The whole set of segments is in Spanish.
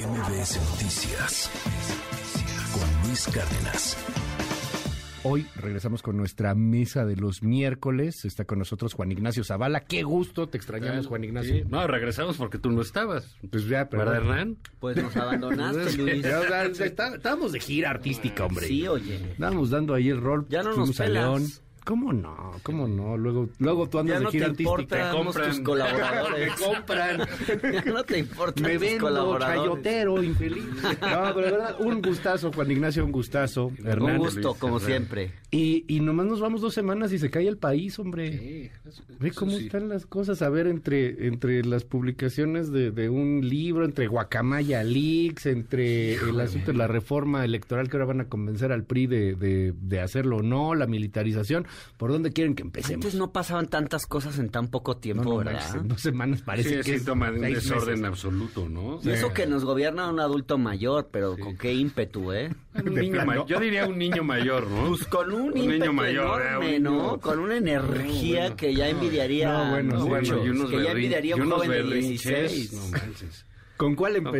MBS Noticias con Luis Cárdenas. Hoy regresamos con nuestra mesa de los miércoles. Está con nosotros Juan Ignacio Zavala. Qué gusto, te extrañamos, Juan Ignacio. Sí. No, regresamos porque tú no estabas. Pues ya, pero. ¿Verdad, Hernán? Pues nos abandonaste, Luis. Estábamos de gira artística, hombre. Sí, oye. Estábamos dando ahí el rol. Ya no fuimos nos a pelas. León. ¿Cómo no? ¿Cómo no? Luego, luego tú andas Ya de no te gira artística. importan compran. tus colaboradores. Me compran. ya no te importan Me tus vendo colaboradores. chayotero, infeliz. No, pero de verdad, un gustazo, Juan Ignacio, un gustazo. Hernán. Un gusto, Luis, como Hernán. siempre. Y, y nomás nos vamos dos semanas y se cae el país, hombre. Sí, eso- Ve eso cómo sí. están las cosas. A ver, entre, entre las publicaciones de, de un libro, entre Guacamaya Leaks, entre el asunto de la reforma electoral que ahora van a convencer al PRI de, de, de hacerlo o no, la militarización. ¿Por dónde quieren que empecemos? Antes no pasaban tantas cosas en tan poco No, tiempo, no, ¿verdad? manches, en dos semanas parece Sí, es que es síntoma de un desorden meses. absoluto, ¿no? Y eso que nos gobierna un adulto mayor, pero con qué ímpetu, ¿eh? Un niño Yo diría un niño mayor, ¿no? Pues con un, Un ímpetu niño mayor, enorme, eh, un ¿no? Con una energía bueno. que ya envidiaría No, bueno, muchos, sí, Bueno, y unos que ya envidiaría un joven de berrinches, 16. No manches. ¿Con cuál No,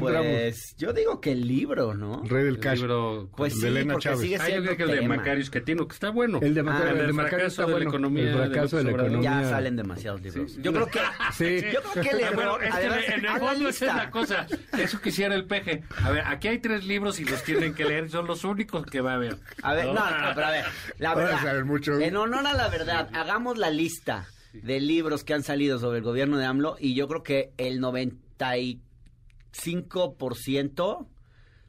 Pues yo digo que el libro, ¿no? Rey del El Cash. libro- Pues de sí, Elena porque Chávez. sigue Ah, yo siendo creo que el de. Macarius Quetino, que está bueno. El de Ah, Macario, el el Macario fracaso está de la bueno. economía El de fracaso de la economía. Ya salen demasiados libros. Sí. Yo creo que Sí. yo creo que el Ah, error, bueno, es que además, en el fondo esa es la cosa. Eso quisiera el peje. A ver, aquí hay tres libros y los tienen que leer. Son los únicos que va a haber. A ver, no, no, pero a ver, la verdad. saber mucho. En honor a la verdad, hagamos la lista de libros que han salido sobre el gobierno de AMLO y yo creo que el 95%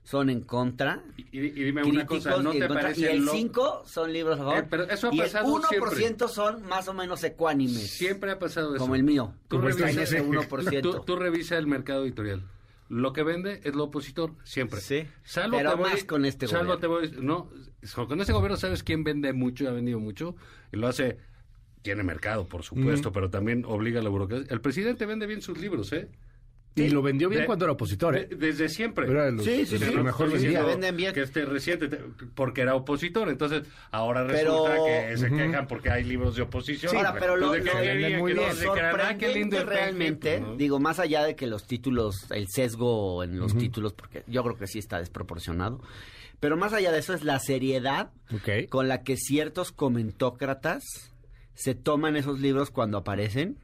son en contra. Y, y dime una cosa, ¿no te contra, parece y el lo- 5 son libros a favor. Eh, pero eso ha y pasado el 1% son más o menos ecuánimes. Siempre ha pasado eso. Como el mío. Tú Como está en revisa- ese 1%. Tú, tú revisa el mercado editorial. Lo que vende es lo opositor, siempre. Sí, Salvo pero te voy- más con este salvo gobierno. te voy- no, con este gobierno sabes quién vende mucho y ha vendido mucho. Y lo hace, tiene mercado, por supuesto, pero también obliga a la burocracia. El presidente vende bien sus libros, ¿eh? Y lo vendió bien De- cuando era opositor, ¿eh? de- desde siempre. Era de los- Sí, sí, de los sí. que mejor Sí, sí, vendía. lo venden bien. Que este reciente, te- porque era opositor. Entonces, ahora Pero- resulta que se quejan porque hay libros de oposición. Ahora, pero lo, Entonces, lo- muy Que bien. lindo sorprendente realmente, ¿no? digo, más allá de que los títulos, el sesgo en los títulos, porque yo creo que sí está desproporcionado, pero más allá de eso es la seriedad con la que ciertos comentócratas se toman esos libros cuando aparecen.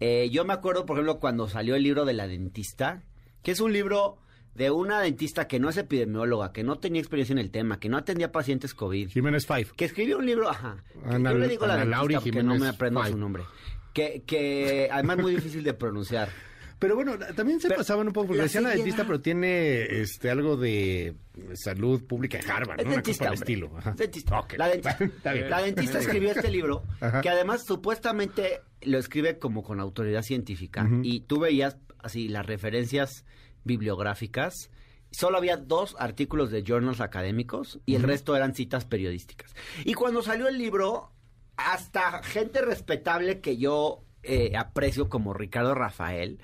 Eh, yo me acuerdo, por ejemplo, cuando salió el libro de la dentista, que es un libro de una dentista que no es epidemióloga, que no tenía experiencia en el tema, que no atendía pacientes COVID, Jiménez Five. que escribió un libro, ajá. Ana- yo le digo la dentista Lauri porque Jiménez no me aprendo su nombre. Que, que además es muy difícil de pronunciar. Pero bueno, también se Pero pasaban un poco, porque decían la dentista, pero tiene este algo de salud pública en Harvard, Es ¿no? Una dentista, cosa el hombre. estilo. Dentista. Ok. La, dentista. Está bien. La dentista escribió este libro, Ajá. que además supuestamente lo escribe como con autoridad científica. Y tú veías así las referencias bibliográficas. Solo había dos artículos de journals académicos y el resto eran citas periodísticas. Y cuando salió el libro, hasta gente respetable que yo eh, aprecio como Ricardo Rafael,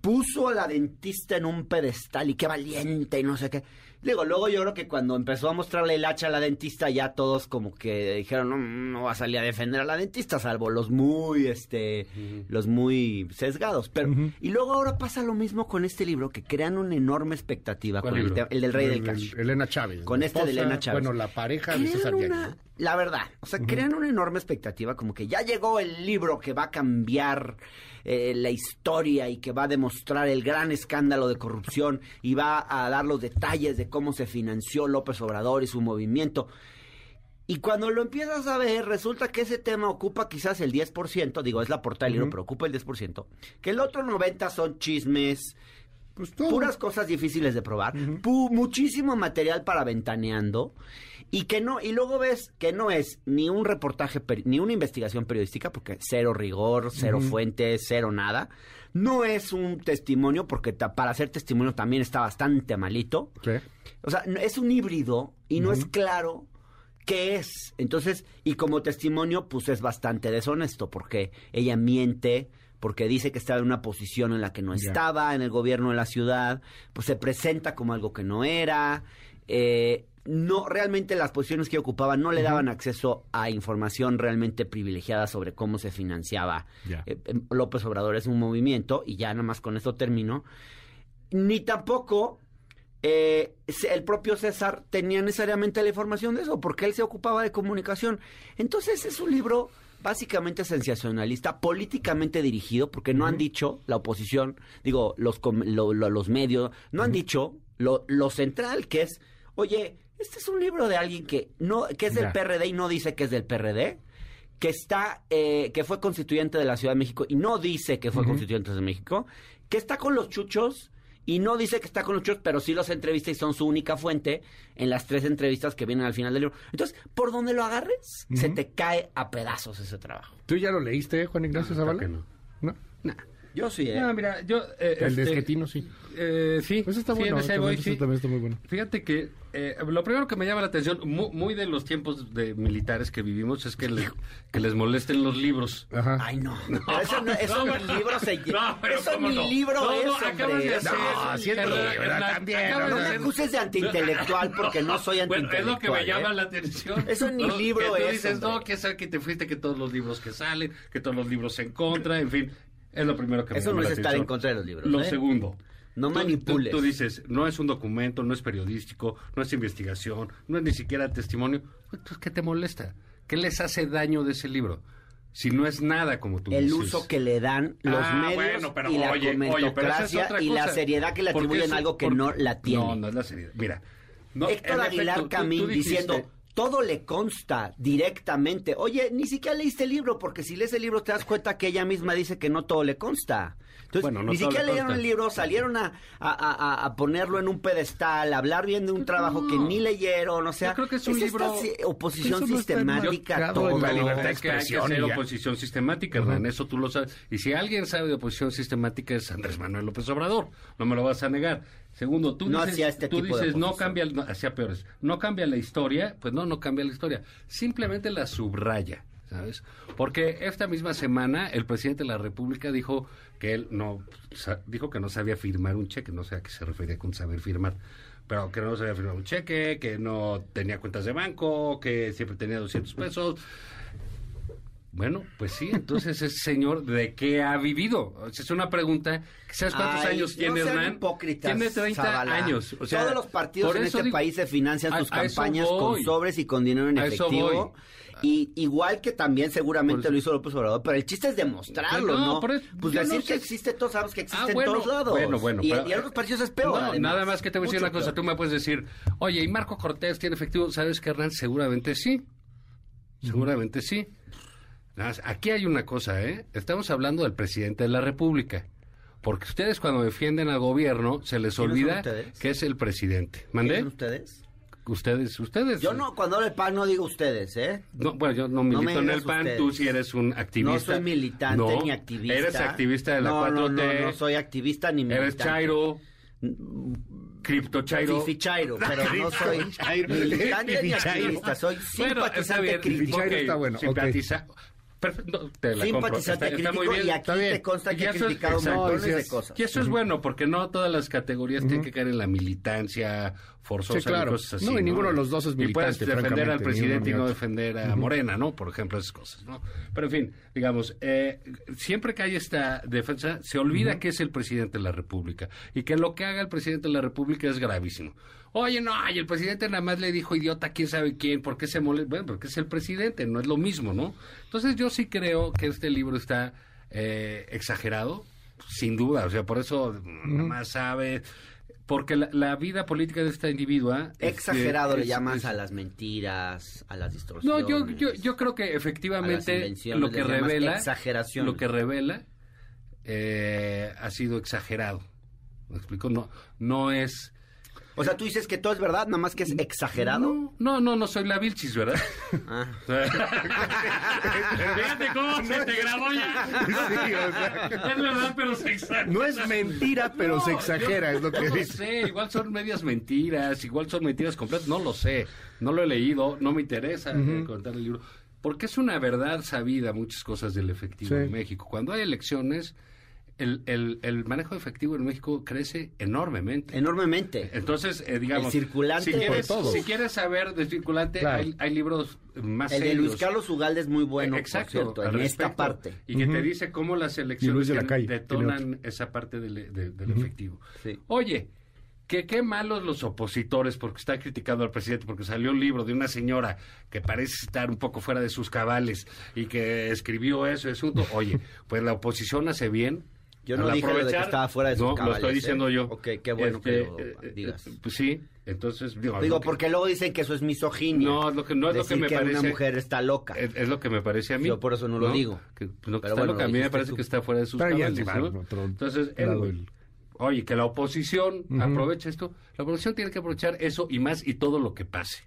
puso a la dentista en un pedestal y qué valiente y no sé qué. Digo, luego yo creo que cuando empezó a mostrarle el hacha a la dentista, ya todos como que dijeron, no, no va a salir a defender a la dentista, salvo los muy, este, los muy sesgados. Pero, y luego ahora pasa lo mismo con este libro, que crean una enorme expectativa ¿Cuál con el, del Rey del El- Cash. el- Elena Chávez. Con este de Elena Chávez. Bueno, la pareja de César una-. La verdad, o sea, crean una enorme expectativa, como que ya llegó el libro que va a cambiar eh, la historia y que va a demostrar el gran escándalo de corrupción y va a dar los detalles de cómo se financió López Obrador y su movimiento. Y cuando lo empiezas a ver, resulta que ese tema ocupa quizás el 10%, digo, es la portada del libro, Ujú. pero ocupa el 10%, que el otro 90% son chismes, Pues puras cosas difíciles de probar, muchísimo material para ventaneando y que no y luego ves que no es ni un reportaje ni una investigación periodística porque cero rigor, cero fuentes, cero nada. No es un testimonio porque ta- para hacer testimonio también está bastante malito. O sea, es un híbrido y no es claro qué es. Entonces, y como testimonio, pues es bastante deshonesto porque ella miente, porque dice que estaba en una posición en la que no estaba, en el gobierno de la ciudad, pues se presenta como algo que no era. eh, no, realmente las posiciones que ocupaba no le daban acceso a información realmente privilegiada sobre cómo se financiaba eh, eh, López Obrador. Es un movimiento, y ya nada más con esto termino ni tampoco eh, el propio César tenía necesariamente la información de eso, porque él se ocupaba de comunicación. Entonces es un libro básicamente sensacionalista, políticamente dirigido, porque no han dicho la oposición, digo, los, com- lo- lo- los medios, no han dicho lo, lo central, que es, oye, este es un libro de alguien que no que es del Ya. PRD y no dice que es del PRD, que está, eh, que fue constituyente de la Ciudad de México y no dice que fue constituyente de México, que está con los chuchos y no dice que está con los chuchos, pero sí los entrevista y son su única fuente en las tres entrevistas que vienen al final del libro. Entonces, por donde lo agarres, se te cae a pedazos ese trabajo. ¿Tú ya lo leíste, Juan Ignacio No, Zavala? no. No. Yo sí, ¿eh? No, mira, yo... eh, El de este, Esquetino, sí. Eh, sí. Pues está sí, bueno. en ese también, voy, ese sí. también está muy bueno. Fíjate que eh, lo primero que me llama la atención, mu- muy, de los tiempos de militares que vivimos, es que, les- que les molesten los libros. Ajá. Ay, no. Pero eso no, eso No, ni bueno. libro se No, pero Eso ¿cómo ni no? libro No, es, no, acabas hombre. de Eso- hacer- No, sí es libro, también, No de me acuses de antiintelectual porque no soy Bueno, antiintelectual. es lo que me ¿eh? llama la atención. Eso ni ¿no? libro que tú es, dices, hombre. no, que sea que te fuiste, que todos los libros que salen, que todos los libros en contra, en fin. Es lo primero que me Eso llama no la es estar atención. en contra de los libros. Lo ¿eh? segundo. No manipules. Tú, tú dices, no es un documento, no es periodístico, no es investigación, no es ni siquiera testimonio. Entonces, ¿qué te molesta? ¿Qué les hace daño de ese libro? Si no es nada como tú el dices. uso que le dan los Ah, medios bueno, pero y la oye, es y la seriedad que le atribuyen eso- a algo que por- no la tiene. No, no es la seriedad. Mira. no, Héctor Aguilar efecto, tú- Camín tú dijiste- diciendo, todo le consta directamente. Oye, ni siquiera leíste el libro, porque si lees el libro te das cuenta que ella misma dice que no todo le consta. Entonces, Bueno, no ni siquiera le leyeron el libro, salieron a, a- a- a ponerlo en un pedestal, a hablar bien de un trabajo que ni leyeron, o sea, Yo creo que es un esta libro- si- oposición no sistemática todo. la libertad de es que hay que expresión oposición sistemática, Hernán, eso tú lo sabes. Y si alguien sabe de oposición sistemática es Andrés Manuel López Obrador, no me lo vas a negar. Segundo, tú No dices, este tú dices no cambia, no, hacía peores, no cambia la historia, pues no, no cambia la historia, simplemente la subraya. ¿Sabes? Porque esta misma semana el presidente de la República dijo que él no dijo que no sabía firmar un cheque, no sé a qué se refería con saber firmar, pero que no sabía firmar un cheque, que no tenía cuentas de banco, que siempre tenía 200 pesos. Bueno, pues sí, entonces ese señor, ¿de qué ha vivido? O sea, es una pregunta. ¿Sabes cuántos Ay, años tiene no Hernán? tiene 30 Zavala. años. O sea, Todos los partidos en este digo- país se financian a- sus a campañas con sobres y con dinero en A efectivo. Y igual que también seguramente Por lo hizo López Obrador, pero el chiste es demostrarlo, No, pues decir no que existe, todos sabemos que existe Ah, bueno, en todos lados. Bueno, bueno. Y, pero- y en otros partidos es peor. No, además. nada más que te voy a decir Mucho una cosa. peor. Tú me puedes decir, oye, ¿y Marco Cortés tiene efectivo? ¿Sabes qué, Hernán? Seguramente sí. Seguramente sí. Nada más, Aquí hay una cosa, ¿eh? Estamos hablando del presidente de la República. Porque ustedes cuando defienden al gobierno se les ¿Quiénes son olvida que es el presidente. ¿Quiénes ¿Mandé? son ustedes? Ustedes, ustedes. Yo no, cuando hablo del PAN no digo ustedes, ¿eh? No, bueno, yo no milito en el PAN, ustedes. tú sí eres un activista. No soy militante No, ni activista. Eres activista de la no, 4T. No, no, no soy activista ni militante. Eres Chairo, Cripto Chairo. Fifi Chairo, pero no soy militante ni activista, soy Bueno, está simpatizante bien. crítico. Está bueno, ok. simpatiza- Perfecto, te la compro. Simpatizante Está- está muy crítico bien. y aquí está bien. te consta que he es- criticado exacto. montones de cosas. Y eso es bueno, porque no todas las categorías tienen que caer en la militancia forzosa Sí, claro. y cosas así. No, y ninguno de los dos es Y puedes militante, defender al presidente y no defender a Morena, ¿no? Por ejemplo, esas cosas, ¿no? Pero en fin, digamos, eh, siempre que hay esta defensa, se olvida que es el presidente de la República y que lo que haga el presidente de la República es gravísimo. Oye, no, y el presidente nada más le dijo idiota quién sabe quién, ¿por qué se molesta? Bueno, porque es el presidente, no es lo mismo, ¿no? Entonces yo sí creo que este libro está eh, exagerado, sin duda, o sea, por eso nada más sabe, porque la, la vida política de esta individua... este, Exagerado le es- llamas es- a las mentiras, a las No, distorsiones. yo, yo, yo creo que efectivamente lo que revela... exageraciones. Lo que revela eh, ha sido exagerado. ¿Me explico? No, no es... O sea, tú dices que todo es verdad, nada más que es exagerado. No, no, no, no soy la Vilchis, ¿verdad? Ah. Fíjate cómo se te grabó ya. Sí, o sea, Es verdad, pero se exagera. no es mentira, pero No, se exagera, yo- es lo que no dice. sé, igual son medias mentiras, igual son mentiras completas, no lo sé, no lo he leído, no me interesa contar el libro, porque es una verdad sabida muchas cosas del efectivo Sí. en México. Cuando hay elecciones, el, el, el manejo de efectivo en México crece enormemente. Enormemente. Entonces, eh, digamos, El circulante, si quieres, por todo. si quieres saber de circulante, Claro. hay, hay libros más El de. Luis Carlos Ugalde es muy bueno, Exacto, por cierto, al en esta parte. Y que te dice cómo las elecciones Luis de la que Calle, detonan esa parte del, de- del efectivo. Sí. Oye, que qué malos los opositores porque está criticando al presidente porque salió un libro de una señora que parece estar un poco fuera de sus cabales y que escribió eso, asunto. Oye, pues la oposición hace bien. Yo no dije lo de que estaba fuera de sus no, cabales, lo estoy ¿eh? diciendo yo. Ok, qué bueno que lo eh, digas. eh, pues sí, entonces digo, Digo, lo que- porque luego dicen que eso es misoginia. No, es lo que- no es lo que me una parece- mujer está loca. es, es lo que me parece a mí. Yo por eso no lo digo. Que, pues, lo que está bueno, loca, a mí me parece tú. que está fuera de sus Pero ya cabales, se va ¿no? otro Entonces, del- oye, que la oposición Ujú. aproveche esto. La oposición tiene que aprovechar eso y más y todo lo que pase.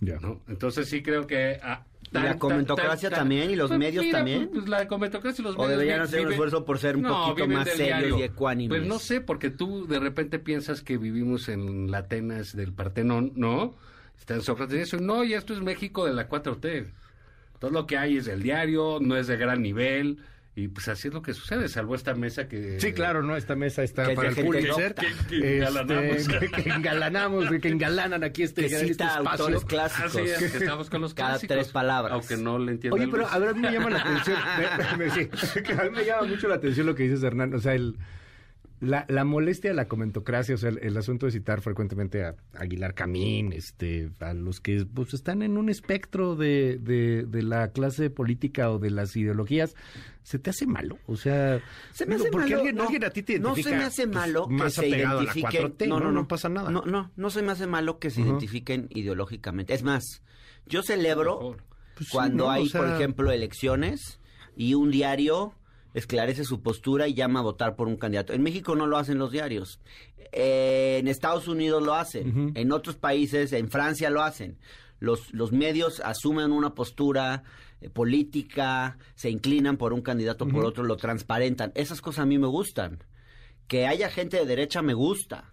Ya. ¿no? Entonces sí creo que... ah, ¿Y la comentocracia también? ¿Y los medios mira, también? Pues, la comentocracia y los ¿O medios... deberían vi- hacer un viven- esfuerzo por ser un No, poquito más serios diario. y ecuánimes? Pues no sé, porque tú de repente piensas que vivimos en la Atenas del Partenón, ¿no? Está en Sócrates y eso. No, y esto es México de la 4T. Todo lo que hay es del diario, no es de gran nivel. Y pues así es lo que sucede, salvo esta mesa que... Sí, claro, ¿no? Esta mesa está Que para el Pulitzer. docta. Que- que engalanamos. Este, que, que engalanamos, que engalanan aquí este, Que este cita espacio. autores clásicos. Así es, que estamos con los Cada clásicos, tres palabras. Aunque no le entienda Oye, pero a ver, a mí me llama la atención. me- me- sí, que a mí me llama mucho la atención lo que dices, Hernán. O sea, el, la, la molestia de la comentocracia, o sea, el, el asunto de citar frecuentemente a Aguilar Camín, este, a los que pues, están en un espectro de, de, de la clase política o de las ideologías, ¿se te hace malo? O sea, Se me digo, hace porque malo, alguien, no, alguien a ti te no se me hace pues, malo que más se a identifiquen 4T, no, no, pasa nada. No, no, no se me hace malo que se identifiquen ideológicamente. Es más, yo celebro. Pues sí, cuando ¿no? O hay, por ejemplo, elecciones y un diario esclarece su postura y llama a votar por un candidato. En México no lo hacen los diarios. Eh, en Estados Unidos lo hacen. En otros países, en Francia lo hacen. Los, los medios asumen una postura eh, política, se inclinan por un candidato o por Ujú. otro, lo transparentan. Esas cosas a mí me gustan. Que haya gente de derecha me gusta.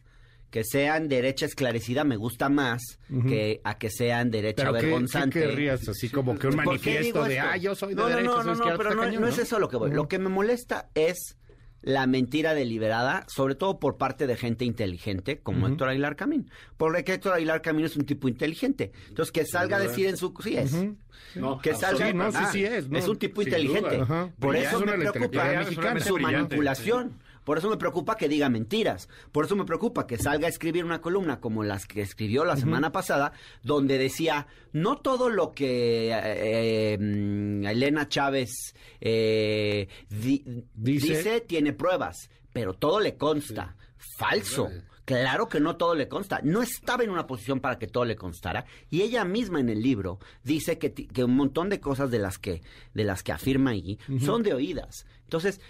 Que sean derecha esclarecida me gusta más Ujú. que a que sean derecha Pero ¿qué, ¿qué vergonzante. querrías? Así como que un ¿Por qué manifiesto de, ah, yo soy de no, derecha, no, soy no, no, izquierda", pero no, cañón, no es eso lo que voy. Ujú. Lo que me molesta es la mentira deliberada, sobre todo por parte de gente inteligente como Ujú. Héctor Aguilar Camín. Porque Héctor Aguilar Camín es un tipo inteligente. Entonces, que salga a decir en su... Sí es. Ujú. No, Que salga... Sí, no, sí, sí es, ¿no? Es un tipo inteligente. Por eso Es me preocupa su manipulación. Por eso me preocupa que diga mentiras. Por eso me preocupa que salga a escribir una columna como las que escribió la semana pasada, donde decía, no todo lo que eh, mm, Elena Chávez eh, di- Dice. dice. tiene pruebas, pero todo le consta. Falso. Claro que no todo le consta. No estaba en una posición para que todo le constara. Y ella misma en el libro dice que un montón de cosas de las que, de las que afirma allí son de oídas. Entonces,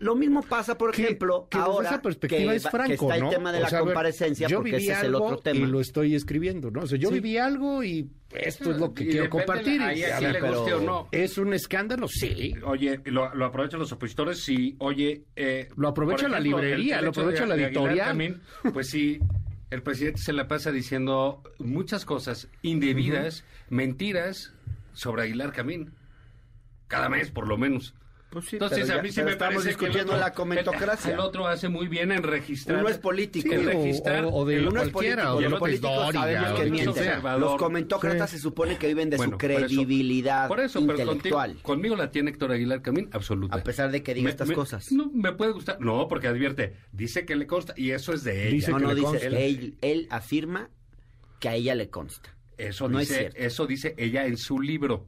lo mismo pasa, por Que- ejemplo, que ahora esa perspectiva que, es que franco, está ¿no? el tema de O la sea, a ver, comparecencia, yo porque viví ese es el algo otro tema. Y lo estoy escribiendo, ¿no? O sea, yo Sí. viví algo y esto es lo que Y quiero compartir. Y, a ver, pero- o no. ¿Es un escándalo? Sí. Oye, lo, lo aprovechan los opositores, sí. Oye, eh, Lo aprovecha por la librería, el- el lo aprovecha de- la editorial. también, pues sí, el presidente se la pasa diciendo muchas cosas indebidas, mentiras sobre Aguilar Camín. Cada mes, por lo menos. Pues sí, Entonces, pero a ya- mí sí pero me estamos parece que el discutiendo otro- la comentocracia. El, el otro hace muy bien en registrar. Uno es político. Sí, en registrar. o- o de el Uno es cualquiera, político, o de los políticos sabemos que mienten. Los comentócratas Sí. se supone que viven de Bueno, su por eso- credibilidad Por eso, pero intelectual. contigo- conmigo la tiene Héctor Aguilar Camín, absoluta. A pesar de que diga Me- estas me- cosas. No, me puede gustar. No, porque advierte, dice que le consta y eso es de ella. Dice no, que no, le dice, consta. él, él afirma que a ella le consta. Eso No es dice, cierto. eso dice ella en su libro.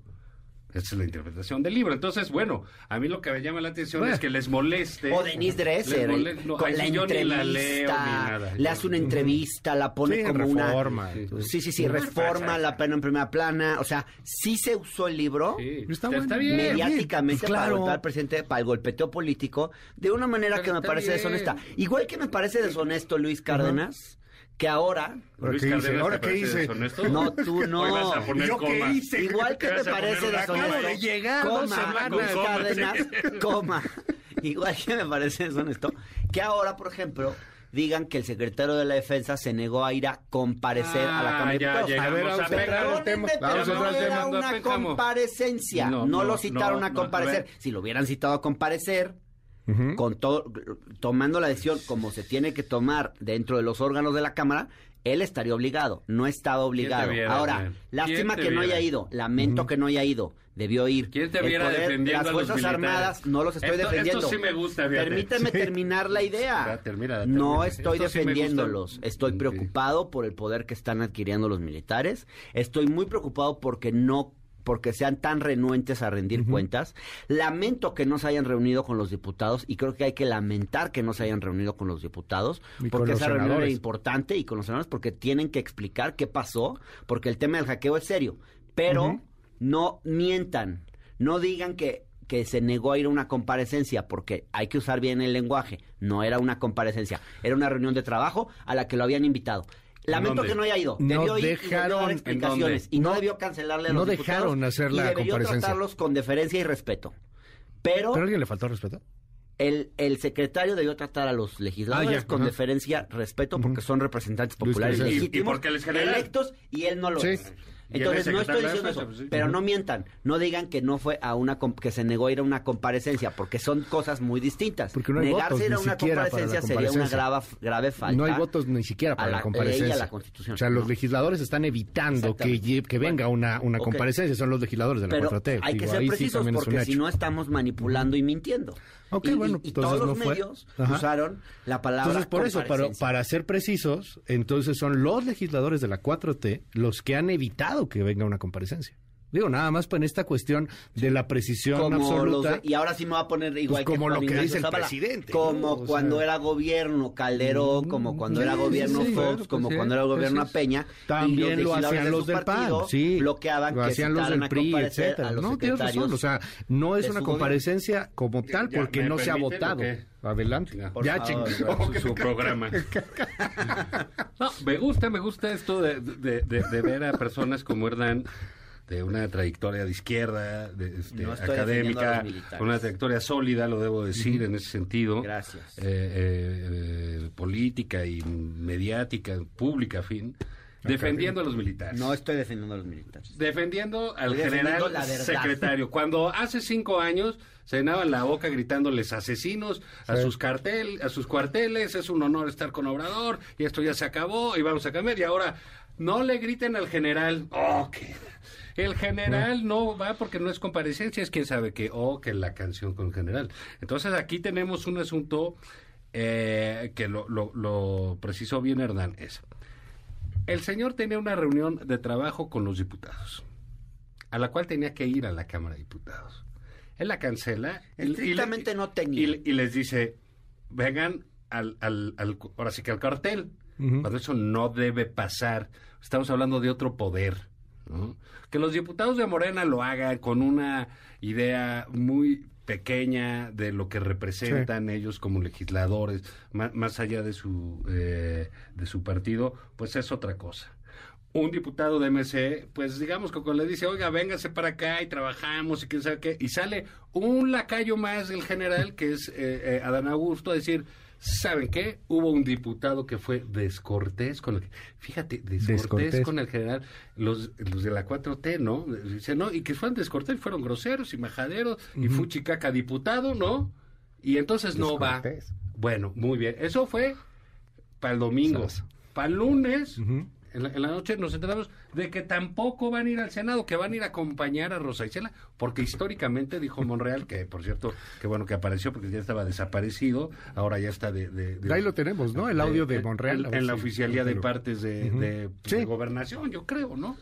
Esa es la interpretación del libro. Entonces, bueno, a mí lo que me llama la atención Bueno. es que les moleste. O Denise Dresser, les mole- no, con ay, la yo ni la leo ni entrevista, nada. le hace una entrevista, la pone Sí, como reforma. una... Sí, sí, sí, Sí. reforma, la pena en primera plana. O sea, sí se usó el libro Sí, Está está, bueno. bien. mediáticamente Pues claro. para al presidente, para el golpeteo político, de una manera Pero que me parece bien. deshonesta. Igual que me parece deshonesto Luis Cárdenas, que ahora... ¿Ahora Luis qué hice? ¿Ahora ¿te qué hice? deshonesto? No, tú no. A poner ¿Yo qué hice? Igual que Te a parece deshonesto. Acabo de llegar coma. Luis Coma. Cárdenas, coma. Igual que me parece deshonesto. Que ahora, por ejemplo, digan que el secretario de la defensa se negó a ir a comparecer a la Ah, Cámara de ya Diputados. llegamos A ver, vamos a al tema. Vamos a pero no tema. era una comparecencia. No, No, lo no, citaron no, a no, comparecer. a ver. si lo hubieran citado a comparecer, con todo, tomando la decisión como se tiene que tomar dentro de los órganos de la Cámara, él estaría obligado, no estaba obligado. viera, Ahora, man? lástima ¿Quién te que no haya ido, lamento que no haya ido, debió ir. ¿Quién te viera poder- defendiendo Las a los Fuerzas? Armadas no los estoy Esto- esto defendiendo. sí me gusta, fíjate. Permíteme Sí. terminar la idea. No estoy Esto sí defendiéndolos, estoy preocupado por el poder que están adquiriendo los militares, estoy muy preocupado porque no porque sean tan renuentes a rendir cuentas. Lamento que no se hayan reunido con los diputados y creo que hay que lamentar que no se hayan reunido con los diputados Y porque esa reunión era importante y con los senadores porque tienen que explicar qué pasó, porque el tema del hackeo es serio, pero no mientan, no digan que que se negó a ir a una comparecencia porque hay que usar bien el lenguaje, no era una comparecencia, era una reunión de trabajo a la que lo habían invitado. Lamento dónde? que no haya ido. No Debió ir y debió dejaron- dar ¿en explicaciones y no, No- debió cancelarle a no los diputados dejaron hacer y la debió comparecencia. tratarlos con deferencia y respeto. Pero, ¿Pero a alguien le faltó respeto? el, el secretario debió tratar a los legisladores Ah, ya, con ajá. deferencia, respeto, porque son representantes Luis populares. Y- y porque él es general. electos y él no lo Sí. es. Entonces es no estoy diciendo eso, pues sí. pero no mientan, no digan que no fue a una que se negó a ir a una comparecencia, porque son cosas muy distintas. Porque no hay Negarse votos, a ir a una comparecencia sería una grave, grave falta. No hay votos ni siquiera a para la la, comparecencia. ley a la Constitución. O sea, los No. legisladores están evitando que, que venga una, una comparecencia. Son los legisladores de la Pero 4T. hay que Digo, ser sí precisos porque si no estamos manipulando y mintiendo. Ok, y, bueno, y- entonces todos los no fue. medios Ajá. usaron la palabra Entonces, por eso, para, para ser precisos, entonces son los legisladores de la 4T los que han evitado que venga una comparecencia. Digo, nada más en esta cuestión de la precisión como absoluta. y ahora sí me va a poner igual Pues como que lo Juan que dice el Zavala. presidente, como cuando sea- era gobierno Calderón, Mm, como cuando sí, era gobierno sí, Fox, como pues sí, cuando era pues gobierno sí. Peña También y lo hacían de los del PAN, sí. bloqueaban lo que hacían los del PRI, etcétera. No, tienes razón, o sea, no es una comparecencia como tal porque ¿me no se ha votado. Adelante. Por Ya, favor, chingó. su, su programa. No, me gusta, me gusta esto de, de- de- de ver a personas como Hernán, de una trayectoria de izquierda, de, este, No académica, una trayectoria sólida, lo debo decir, en ese sentido. Gracias. Eh, eh, eh, política y mediática, pública, fin. Defendiendo a los militares. No estoy defendiendo a los militares. defendiendo al Estoy general secretario. Cuando hace cinco años se llenaban la boca gritándoles asesinos a Sí. sus cartel, a sus cuarteles, es un honor estar con Obrador y esto ya se acabó y vamos a cambiar y ahora no le griten al general, oh, que el general no va porque no es comparecencia, es quién sabe qué, oh, que la canción con el general. Entonces aquí tenemos un asunto eh, que lo, lo, lo precisó bien Hernán, es el señor tenía una reunión de trabajo con los diputados, a la cual tenía que ir a la Cámara de Diputados. Él la cancela y- y, le- Estrictamente no tenía. y, y les dice, vengan al, al, al- ahora sí que al cartel, cuando eso no debe pasar. Estamos hablando de otro poder. ¿No? Que los diputados de Morena lo hagan con una idea muy pequeña de lo que representan ellos como legisladores, ma- más, allá de su, eh, de su partido, pues es otra cosa. Un diputado de MC, pues digamos que cuando le dice, oiga, véngase para acá y trabajamos y quién sabe qué, y sale un lacayo más del general, que es eh, eh, Adán Augusto, a decir, ¿saben qué? Hubo un diputado que fue descortés con el... Fíjate, descortés, Descortés. con el general, los, los de la 4T, ¿no? Dice, no, y que fueron descortés, fueron groseros y majaderos, y Fuchicaca diputado, ¿no? Y entonces no va. Bueno, muy bien. Eso fue para el domingo. Para el lunes. En, la, en la noche, nos enteramos de que tampoco van a ir al Senado, que van a ir a acompañar a Rosa Isela, porque históricamente dijo Monreal, que por cierto, qué bueno que apareció, porque ya estaba desaparecido, ahora ya está de... de- de- Ahí lo tenemos, ¿no? El audio de Monreal. En, la oficialía de partes Sí. de gobernación, yo creo, ¿no?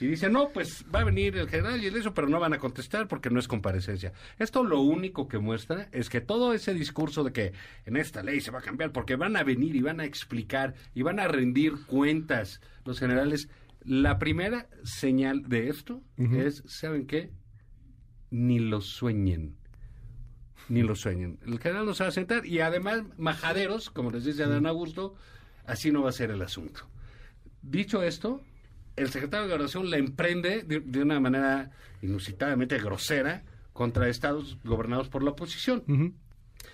Y dice, no, pues va a venir el general y el eso, pero no van a contestar porque no es comparecencia. Esto lo único que muestra es que todo ese discurso de que en esta ley se va a cambiar porque van a venir y van a explicar y van a rendir cuentas los generales, la primera señal de esto es, ¿saben qué? Ni lo sueñen. Ni lo sueñen. El general no se va a sentar y además, majaderos, como les dice Adán Augusto, así no va a ser el asunto. Dicho esto, el secretario de Gobernación la emprende de, de una manera inusitadamente grosera contra estados gobernados por la oposición.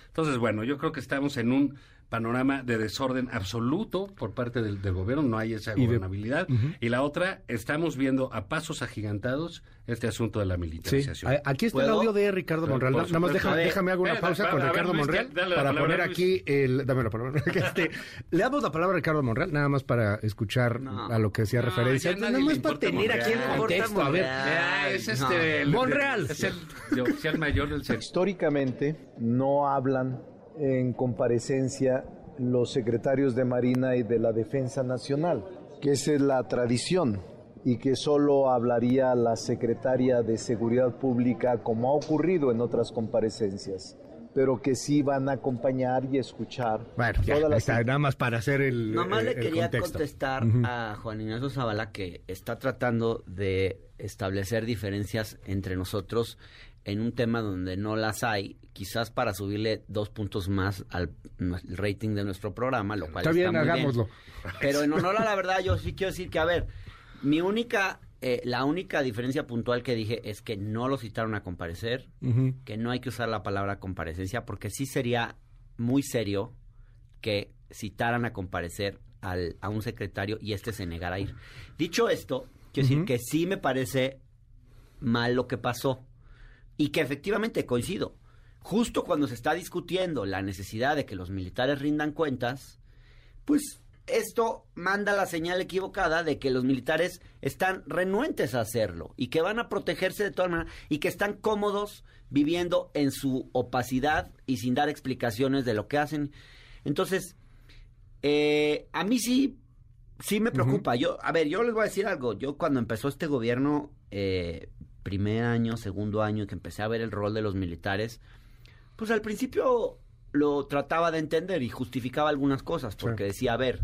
Entonces, bueno, yo creo que estamos en un panorama de desorden absoluto por parte del, del gobierno, no hay esa Y de- gobernabilidad. Y la otra, estamos viendo a pasos agigantados este asunto de la militarización. Aquí está el audio de Ricardo Monreal. Nada más déjame, déjame hago una pausa con ver, Ricardo Luis, Monreal para palabra, poner Luis. aquí el... Dame la palabra. Este, le damos la palabra a Ricardo Monreal, nada más para escuchar No. a lo que hacía No, referencia. Nada más para tener aquí el contexto. A ver, Ah, es No. este... el- Monreal. Es el mayor del sexo. Históricamente no hablan en comparecencia los secretarios de Marina y de la Defensa Nacional, que esa es la tradición y que solo hablaría la secretaria de Seguridad Pública como ha ocurrido en otras comparecencias, pero que sí van a acompañar y escuchar Bueno, ya, todas ahí las está, nada más para hacer el, Nomás el- le quería contexto. contestar a Juan Ignacio Zavala que está tratando de establecer diferencias entre nosotros en un tema donde no las hay, quizás para subirle dos puntos más al el rating de nuestro programa, lo cual Está bien, muy hagámoslo. Pero en honor a la verdad, yo sí quiero decir que, a ver, mi única, eh, la única diferencia puntual que dije es que no lo citaron a comparecer, que no hay que usar la palabra comparecencia, porque sí sería muy serio que citaran a comparecer al, a un secretario y este se negara a ir. Dicho esto, quiero decir que sí me parece mal lo que pasó y que efectivamente coincido. Justo cuando se está discutiendo la necesidad de que los militares rindan cuentas, pues esto manda la señal equivocada de que los militares están renuentes a hacerlo y que van a protegerse de todas maneras y que están cómodos viviendo en su opacidad y sin dar explicaciones de lo que hacen. Entonces, eh, a mí sí, sí me preocupa. Yo, a ver, yo les voy a decir algo. Yo cuando empezó este gobierno, eh, primer año, segundo año, que empecé a ver el rol de los militares, pues al principio lo trataba de entender y justificaba algunas cosas, porque decía, a ver,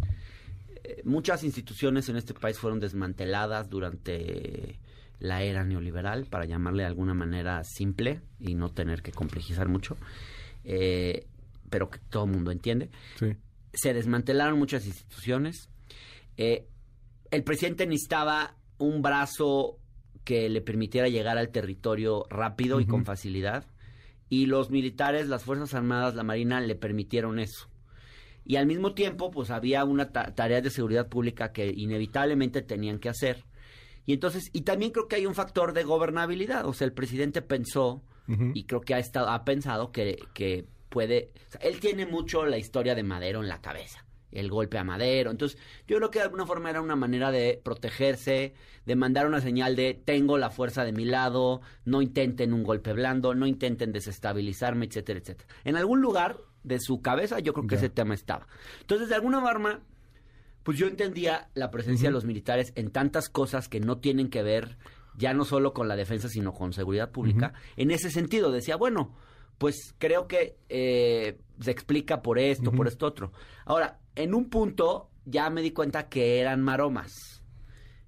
eh, muchas instituciones en este país fueron desmanteladas durante la era neoliberal, para llamarle de alguna manera simple y no tener que complejizar mucho, eh, pero que todo el mundo entiende Sí. se desmantelaron muchas instituciones. Eh, el presidente necesitaba un brazo que le permitiera llegar al territorio rápido y con facilidad. Y los militares, las Fuerzas Armadas, la Marina le permitieron eso. Y al mismo tiempo, pues había una ta- tarea de seguridad pública que inevitablemente tenían que hacer. Y entonces, y también creo que hay un factor de gobernabilidad. O sea, el presidente pensó y creo que ha estado, ha pensado que, que puede, o sea, él tiene mucho la historia de Madero en la cabeza, el golpe a Madero, entonces yo creo que de alguna forma era una manera de protegerse, de mandar una señal de tengo la fuerza de mi lado, no intenten un golpe blando, no intenten desestabilizarme, etcétera, etcétera. En algún lugar de su cabeza yo creo que ese tema estaba. Entonces, de alguna forma, pues yo entendía la presencia de los militares en tantas cosas que no tienen que ver ya no solo con la defensa, sino con seguridad pública. En ese sentido, decía, bueno, pues creo que eh, se explica por esto, por esto otro. Ahora, en un punto ya me di cuenta que eran maromas.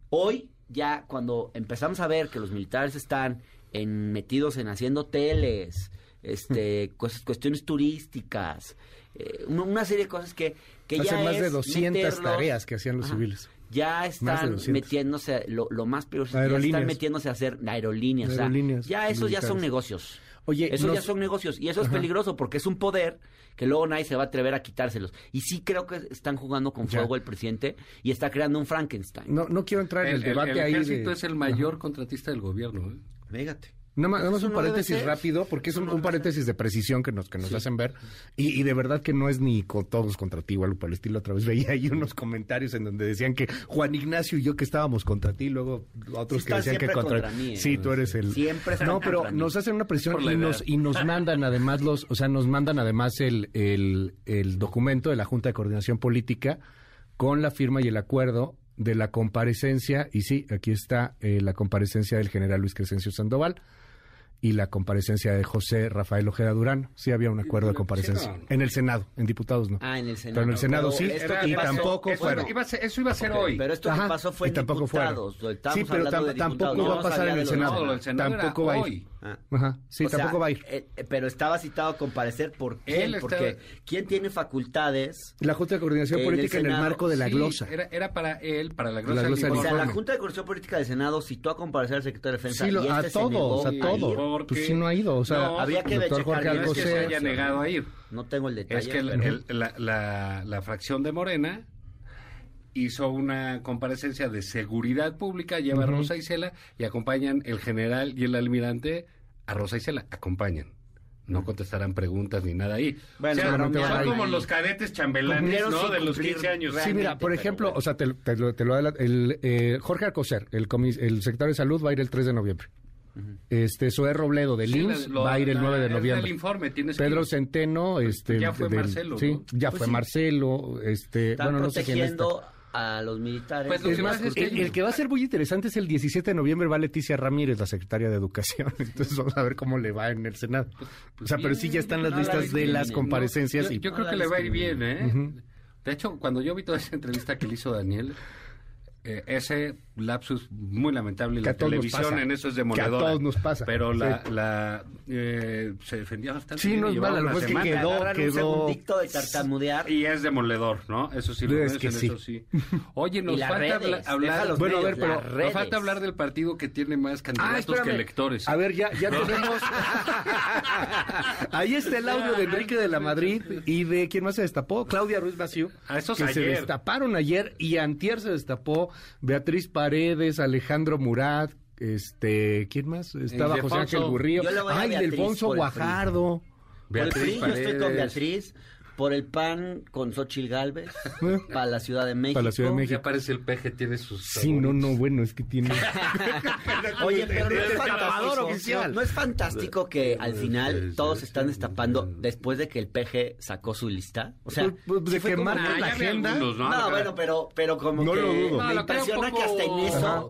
Hoy, ya cuando empezamos a ver que los militares están en, metidos en haciendo teles, este, cues- cuestiones turísticas, eh, una, serie de cosas que, que ya Hacen más de es 200 meterlos- tareas que hacían los Ajá. civiles. Ya de están 200. metiéndose, lo, lo más peligroso, es que ya están metiéndose a hacer aerolíneas. o sea, Aerolíneas ya esos ya son negocios. Oye, Esos ya son negocios. Y eso es Ajá. peligroso porque es un poder que luego nadie se va a atrever a quitárselos. Y sí creo que están jugando con Ya. fuego el presidente y está creando un Frankenstein. No, no quiero entrar en el, El, el- debate el ahí. ejército de- es el mayor contratista del gobierno. ¿eh? Fíjate. Nada más, nada más un paréntesis rápido, porque es un, un paréntesis de precisión que nos, que nos hacen ver. Y, y de verdad que no es ni con todos contra ti o algo por el estilo. Otra vez veía ahí unos comentarios en donde decían que Juan Ignacio y yo que estábamos contra ti, luego otros Sí que decían que contra, contra mí. Sí, tú eres el. Siempre No, pero nos hacen una presión y nos, y nos mandan además los, o sea, nos mandan además el, el, el documento de la Junta de Coordinación Política con la firma y el acuerdo de la comparecencia, y sí, aquí está eh, la comparecencia del general Luis Crescencio Sandoval y la comparecencia de José Rafael Ojeda Durán. Sí había un acuerdo de comparecencia. No. En el Senado, en diputados no. Ah, en el Senado. Pero en el Senado sí, Era- y pasó- tampoco eso fueron. iba a ser- eso iba a ser hoy. Pero esto Ajá, que pasó fue y en tampoco fueron. diputados. Sí, pero tam- de tampoco diputados, va a no pasar en el Senado. No, Senado tampoco va a ir. Ah. Ajá, sí, O sea, tampoco va a ir. eh, eh, pero estaba citado a comparecer por quién, Él estaba- porque quién tiene facultades. La Junta de Coordinación en el Política en el marco de la Sí, glosa. Era, era para él, para la glosa. La glosa O sea, la Junta de Coordinación Política del Senado citó a comparecer al secretario de Defensa. Sí, lo- y a este negó todos, a todos. Pues sí no ha ido, o sea, No, Habría que Jorge checar No es que se Alcocer. haya negado a ir. No tengo el detalle. Es que el- pero- el- la, la- la fracción de Morena hizo una comparecencia de seguridad pública, lleva a Ujú. Rosa Isela y acompañan el general y el almirante a Rosa Isela, acompañan. No contestarán preguntas ni nada ahí. Bueno, o sea, son a como los cadetes chambelanes, ¿no? De los cumplir 15 años. Sí, realmente, mira, por ejemplo, bueno. o sea, te, lo- te lo, te lo adela- el eh, Jorge Alcocer, el, comis- el secretario de Salud, va a ir el 3 de noviembre. Este, Zoé Robledo de Sí, lo- va a ir el la- 9 de del noviembre. informe, tienes que Pedro. Centeno, este, ya fue del- Marcelo, sí, ya Pues fue sí. Marcelo, este, Están bueno, no sé quién está. A los militares. Pues lo Es que más, pasa es que el, que va a ser muy interesante es el 17 de noviembre, va Leticia Ramírez, la secretaria de Educación. Entonces vamos a ver cómo le va en el Senado. o sea, pero sí ya están las la listas de las no. comparecencias. Yo, y, yo creo que le va a ir bien. ¿eh? De hecho, cuando yo vi toda esa entrevista que le hizo Daniel, eh, ese lapsus muy lamentable a la nos televisión en eso es Que a todos nos pasa. Pero la, Sí. la eh, se defendía bastante. Sí, bien no y es llevaba mala, lo una que pasa es que semana. quedó- un quedó- segundito de tartamudear. Y es demoledor, ¿no? Eso sí lo Es que sí. eso sí. Oye, nos falta redes, habla- deja hablar... a ver, pero Nos redes. falta hablar del partido que tiene más candidatos que electores. A ver, ya, ya tenemos. Ahí está el audio de Enrique de la Madrid y de quién más se destapó, Claudia Ruiz Baciú. Ah, esos que se destaparon ayer y antier se destapó Beatriz Paredes, Alejandro Murat, este, ¿quién más? Estaba José. Ángel Gurrío. Ay, Beatriz Delfonso. Guajardo. PRI, yo estoy con. Beatriz. Por el PAN con Xochil Gálvez. ¿Eh? para la Ciudad de México. Para la Ciudad de México. Ya parece el peje, tiene sus... Sí, no, no, bueno, es que tiene. Oye, pero no es fantástico. oficial. No es fantástico que al final todos se están destapando después de que el PG sacó su lista. O sea, Pues, pues, de que marca la agenda. algunos, No, ¿no? bueno, pero, pero como No que lo dudo. No, me impresiona poco- que hasta en eso Ajá.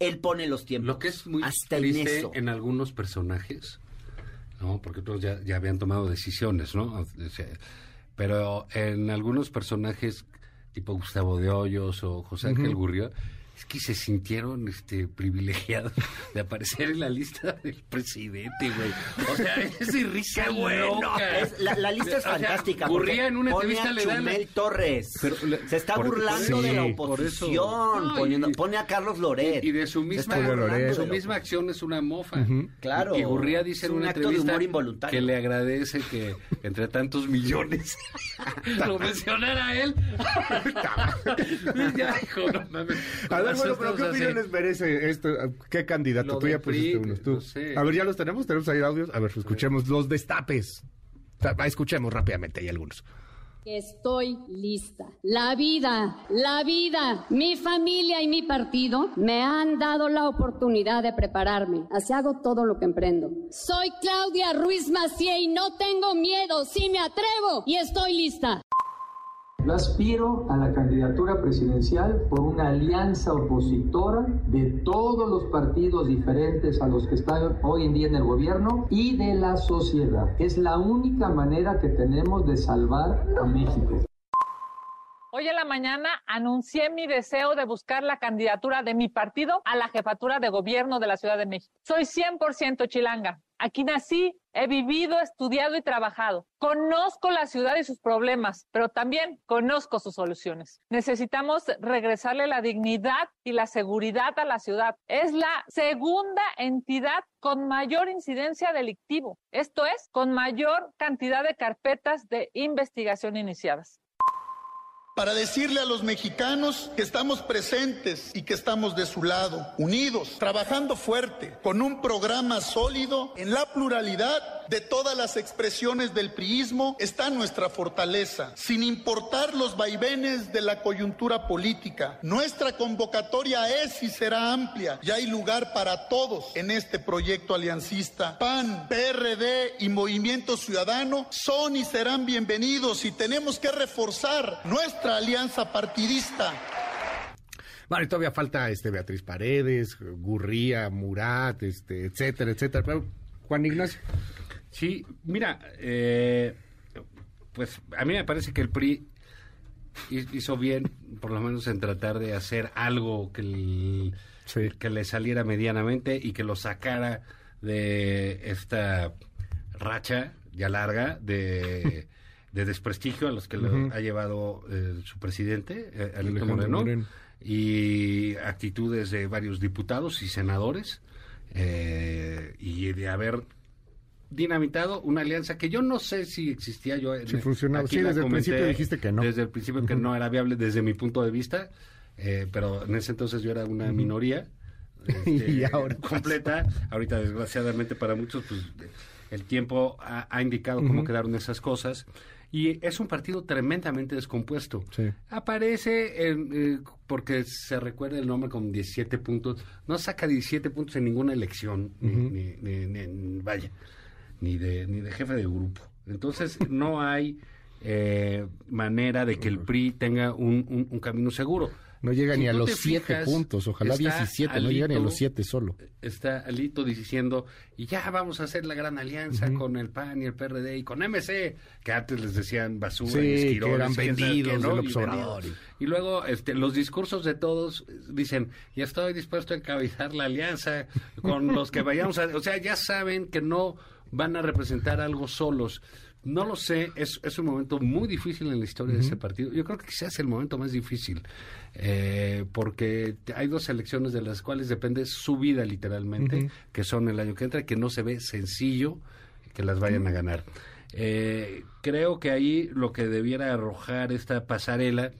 él pone los tiempos. Lo que es muy hasta en triste eso. en algunos personajes, ¿no? Porque otros ya, ya habían tomado decisiones, ¿no? O sea, pero en algunos personajes, tipo Gustavo de Hoyos o José Ángel Gurrio, es que se sintieron este, privilegiados de aparecer en la lista del presidente, güey. O sea, es risa loca. Es- la, la lista es O fantástica. Gurría porque en una pone entrevista a le da la- Chumel Torres. Pero le- se está por- burlando sí, de la oposición. No, poniendo- y- pone a Carlos Loret. Y de su misma, de su misma acción es una mofa. Claro. Y Gurría dice Es en un una acto de entrevista humor involuntario. que le agradece que entre tantos millones lo mencionara a él. ya, hijo, no mames. A ver, bueno, pero ¿qué así. opinión les merece esto? ¿Qué candidato? Lo Tú ya pusiste unos, tú. no sé. A ver, ¿ya los tenemos? ¿Tenemos ahí audios? A ver, escuchemos los destapes. Ta- Escuchemos rápidamente, hay algunos. Estoy lista. La vida, la vida, mi familia y mi partido me han dado la oportunidad de prepararme. Así hago todo lo que emprendo. Soy Claudia Ruiz Macié y no tengo miedo, sí me atrevo y estoy lista. Yo aspiro a la candidatura presidencial por una alianza opositora de todos los partidos diferentes a los que están hoy en día en el gobierno y de la sociedad. Es la única manera que tenemos de salvar a México. Hoy en la mañana anuncié mi deseo de buscar la candidatura de mi partido a la jefatura de gobierno de la Ciudad de México. Soy 100% chilanga. Aquí nací, he vivido, estudiado y trabajado. Conozco la ciudad y sus problemas, pero también conozco sus soluciones. Necesitamos regresarle la dignidad y la seguridad a la ciudad. Es la segunda entidad con mayor incidencia delictivo. Esto es, con mayor cantidad de carpetas de investigación iniciadas. Para decirle a los mexicanos que estamos presentes y que estamos de su lado, unidos, trabajando fuerte, con un programa sólido en la pluralidad de todas las expresiones del priismo está nuestra fortaleza, sin importar los vaivenes de la coyuntura política. Nuestra convocatoria es y será amplia y hay lugar para todos en este proyecto aliancista. PAN, PRD y Movimiento Ciudadano son y serán bienvenidos y tenemos que reforzar nuestra alianza partidista. Bueno, todavía falta este Beatriz Paredes, Gurría, Murat, este, etcétera, etcétera. Pero, Juan Ignacio. Sí, mira, eh, pues a mí me parece que el PRI hi- hizo bien, por lo menos en tratar de hacer algo que, el- Sí. que le saliera medianamente y que lo sacara de esta racha ya larga de, de desprestigio a los que lo ha llevado eh, su presidente, eh, Alito Moreno. y actitudes de varios diputados y senadores, eh, y de haber dinamitado una alianza que yo no sé si existía yo Si funcionaba. Sí, desde el principio dijiste que no. desde el principio que no era viable desde mi punto de vista eh, pero en ese entonces yo era una minoría este, Y ahora completa ahorita desgraciadamente para muchos pues el tiempo ha, ha indicado cómo quedaron esas cosas y es un partido tremendamente descompuesto. Sí. Aparece en, eh, porque se recuerda el nombre con 17 puntos. No saca 17 puntos en ninguna elección, ni, ni- ni- ni- vaya, ni de, ni de jefe de grupo. Entonces no hay eh, manera de que el PRI tenga un, un- un camino seguro. No llega Si ni a los te siete fijas, puntos, ojalá está 17, no llega ni a Alito- los siete solo. Está Alito diciendo, y ya vamos a hacer la gran alianza con el PAN y el PRD y con MC, que antes les decían basura Sí, y que esquiroles, eran y vendidos ¿no? del Y Obrador. vendidos. Y luego este, los discursos de todos eh, dicen, ya estoy dispuesto a encabezar la alianza con los que vayamos a... O sea, ya saben que no van a representar algo solos. No lo sé, es, es un momento muy difícil en la historia de ese partido. Yo creo que quizás es el momento más difícil, eh, porque hay dos elecciones de las cuales depende su vida literalmente, que son el año que entra, que no se ve sencillo que las vayan a ganar. Eh, creo que ahí lo que debiera arrojar esta pasarela,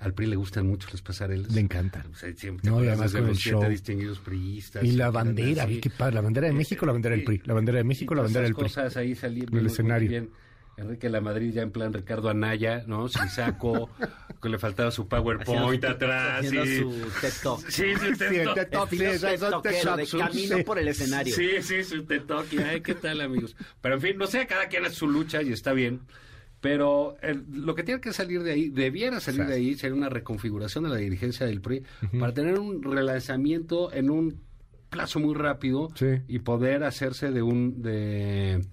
al PRI le gustan mucho las pasarelas. Le encanta. O sea, siempre No, y además de con los el show. distinguidos priistas. Y la bandera, qué padre, la bandera de México, la bandera del PRI, la bandera de México, Y la bandera del PRI. cosas ahí el muy escenario. bien. Enrique La Madrid ya en plan Ricardo Anaya, ¿no? Sin saco, que le faltaba su PowerPoint Haciendo- atrás. haciendo y- su TED Talk. Sí, su Sí, el Talk, sí, TikTokero, TED de camino sí. por el escenario. Sí, sí, su TED Talk. y, Ay, ¿qué tal, amigos? Pero en fin, no sé, cada quien hace su lucha y está bien. Pero el- lo que tiene que salir de ahí, debiera salir de ahí, sería una reconfiguración de la dirigencia del PRI para tener un relanzamiento en un plazo muy rápido Sí. y poder hacerse de un... de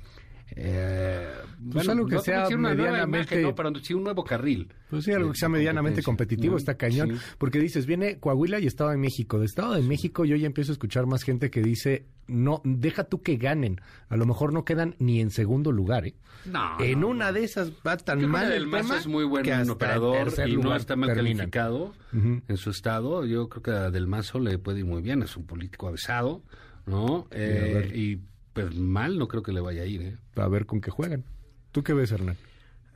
eh, Pues algo que no sea medianamente- imagen, no, pero sí un nuevo carril. Pues sí, algo que sea de medianamente competitivo, Mm, está cañón. sí. Porque dices, viene Coahuila y Estado de México. De Estado de México yo ya empiezo a escuchar más gente que dice, no, deja tú que ganen. A lo mejor no quedan ni en segundo lugar, ¿eh? No, en no, una de esas va tan Yo creo mal el tema es muy buen operador y no está mal terminan. calificado en su estado. Yo creo que a Del Mazo le puede ir muy bien, es un político avesado, ¿no? Eh, ver. y pues mal no creo que le vaya a ir, ¿eh? A ver con qué juegan. ¿Tú qué ves, Hernán?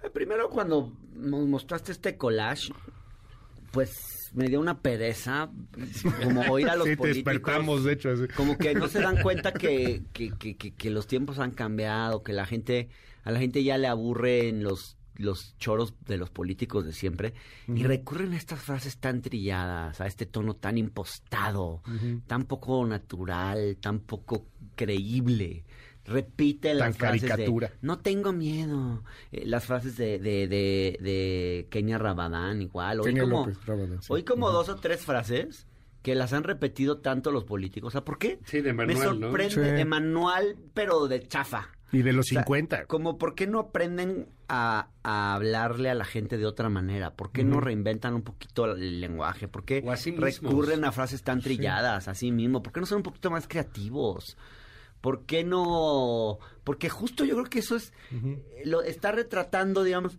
Eh, Primero cuando nos mostraste este collage, pues me dio una pereza, como oír a los sí, te políticos. despertamos, de hecho. así. Como que no se dan cuenta que, que, que, que- que los tiempos han cambiado, que la gente, a la gente ya le aburren los, los choros de los políticos de siempre y recurren a estas frases tan trilladas, a este tono tan impostado, tan poco natural, tan poco creíble. Repite las Tan frases de, caricatura. no tengo miedo. Eh, las frases de, de, de, de Kenia Rabadán igual. Kenia como, López Rabadán, sí. oí como dos o tres frases que las han repetido tanto los políticos. O sea, ¿por qué? Sí, de Me manual, ¿no? sorprende Sí. de manual, pero de chafa. Y de los O sea, 50. como, ¿por qué no aprenden a, a hablarle a la gente de otra manera? ¿Por qué no reinventan un poquito el lenguaje? ¿Por qué sí recurren a frases tan trilladas, así mismo? ¿Por qué no son un poquito más creativos? ¿Por qué no...? Porque justo yo creo que eso es... Lo está retratando, digamos...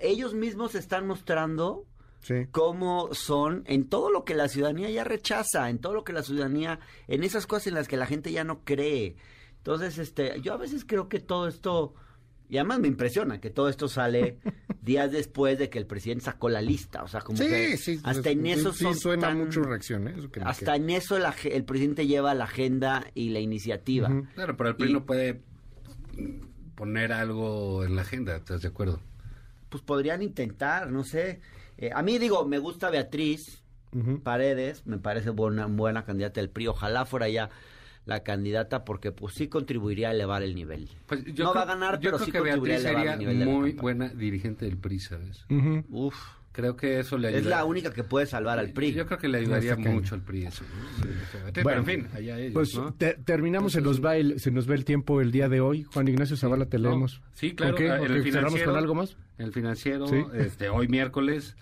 Ellos mismos están mostrando Sí. cómo son en todo lo que la ciudadanía ya rechaza, en todo lo que la ciudadanía, en esas cosas en las que la gente ya no cree. Entonces, este, yo a veces creo que todo esto, y además me impresiona que todo esto sale días después de que el presidente sacó la lista, o sea, como que Sí, sí. hasta en eso sí, son suena tan- mucho reacción, ¿eh? Eso que ni hasta en eso la el presidente lleva la agenda y la iniciativa. Claro, pero el PRI Y- no puede poner algo en la agenda, ¿estás de acuerdo? Pues podrían intentar, no sé. Eh, a mí digo, me gusta Beatriz. Paredes, me parece buena, buena candidata del PRI. Ojalá fuera ya la candidata porque pues sí contribuiría a elevar el nivel. Pues yo no va a ganar, yo pero creo sí que contribuiría a Beatriz elevar sería el nivel de la muy buena dirigente del PRI, ¿sabes? Uf, Creo que eso le ayuda. es la única que puede salvar al PRI. Yo creo que le ayudaría cañón. mucho al PRI eso. ¿no? Sí, Pero Bueno, en fin, allá ellos, Pues ¿no? te- terminamos, se nos, va el, se nos va el tiempo el día de hoy. Juan Ignacio Zavala, te No, leemos. Sí, claro. ¿Con qué? ah, ¿O en que el cerramos financiero, con algo más? El financiero, Sí. este, hoy miércoles,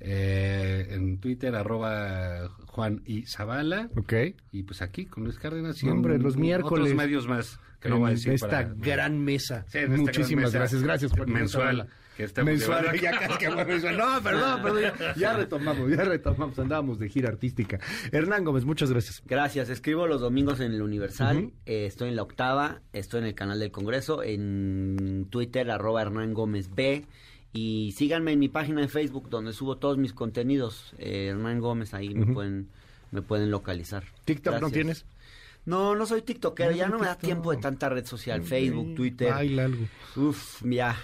eh, en Twitter, arroba Juan y Zavala. Ok. Y pues aquí con Luis Cárdenas y Hombre, los miércoles. Otros medios más que no voy a decir esta para- gran mesa. Sí, en esta Muchísimas gran mesa gracias. Gracias, Juan. mensual. que Mensual, llevando. ya casi que fue mensual. No, perdón, perdón. Ya, ya retomamos, ya retomamos. Andábamos de gira artística. Hernán Gómez, muchas gracias. Gracias. Escribo los domingos en el Universal. Eh, estoy en la octava. Estoy en el canal del Congreso. En Twitter, arroba Hernán Gómez B. Y síganme en mi página de Facebook donde subo todos mis contenidos. eh, Hernán Gómez, ahí me pueden me pueden localizar. ¿TikTok no Gracias. tienes? No, no soy TikTokero. No, ya no me da TikTok. tiempo de tanta red social. Facebook, Twitter. Baila algo. Uf, ya.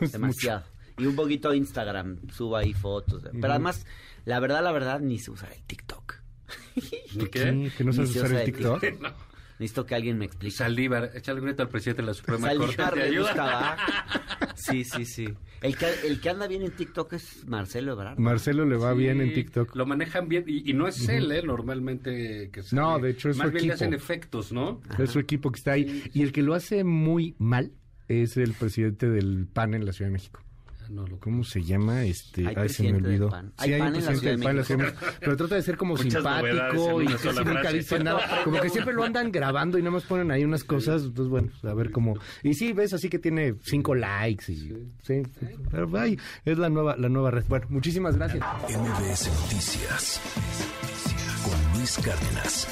Demasiado. Y un poquito Instagram. Subo ahí fotos. Pero además, la verdad, la verdad, ni se usa el TikTok. ¿Ni qué? ¿Que no sabes usar usa el el TikTok? No. Necesito que alguien me explique. Saldívar, échale un grito al presidente de la Suprema Corte. Saldívar ¿te le ayuda? Sí, sí, sí. El que, el que anda bien en TikTok es Marcelo Ebrard. Marcelo le va Sí, bien en TikTok. Lo manejan bien y, y no es él, ¿eh? Normalmente que sale. No, de hecho es Más su bien le equipo. hacen efectos, ¿no? Es su equipo que está ahí. Y el que lo hace muy mal es el presidente del PAN en la Ciudad de México. No, lo ¿Cómo se llama? Este, Hay ay, se me olvidó. PAN. Sí, Hay la presidente de del PAN en la Ciudad de. México. Pero trata de ser como Muchas simpático y casi nunca dice nada. Como que siempre lo andan grabando y nada más ponen ahí unas cosas. Entonces, bueno, a ver cómo. Y sí, ves así que tiene cinco likes y. Sí. Pero ay, es la nueva, la nueva red. Bueno, muchísimas gracias. MBS Noticias con Luis Cárdenas.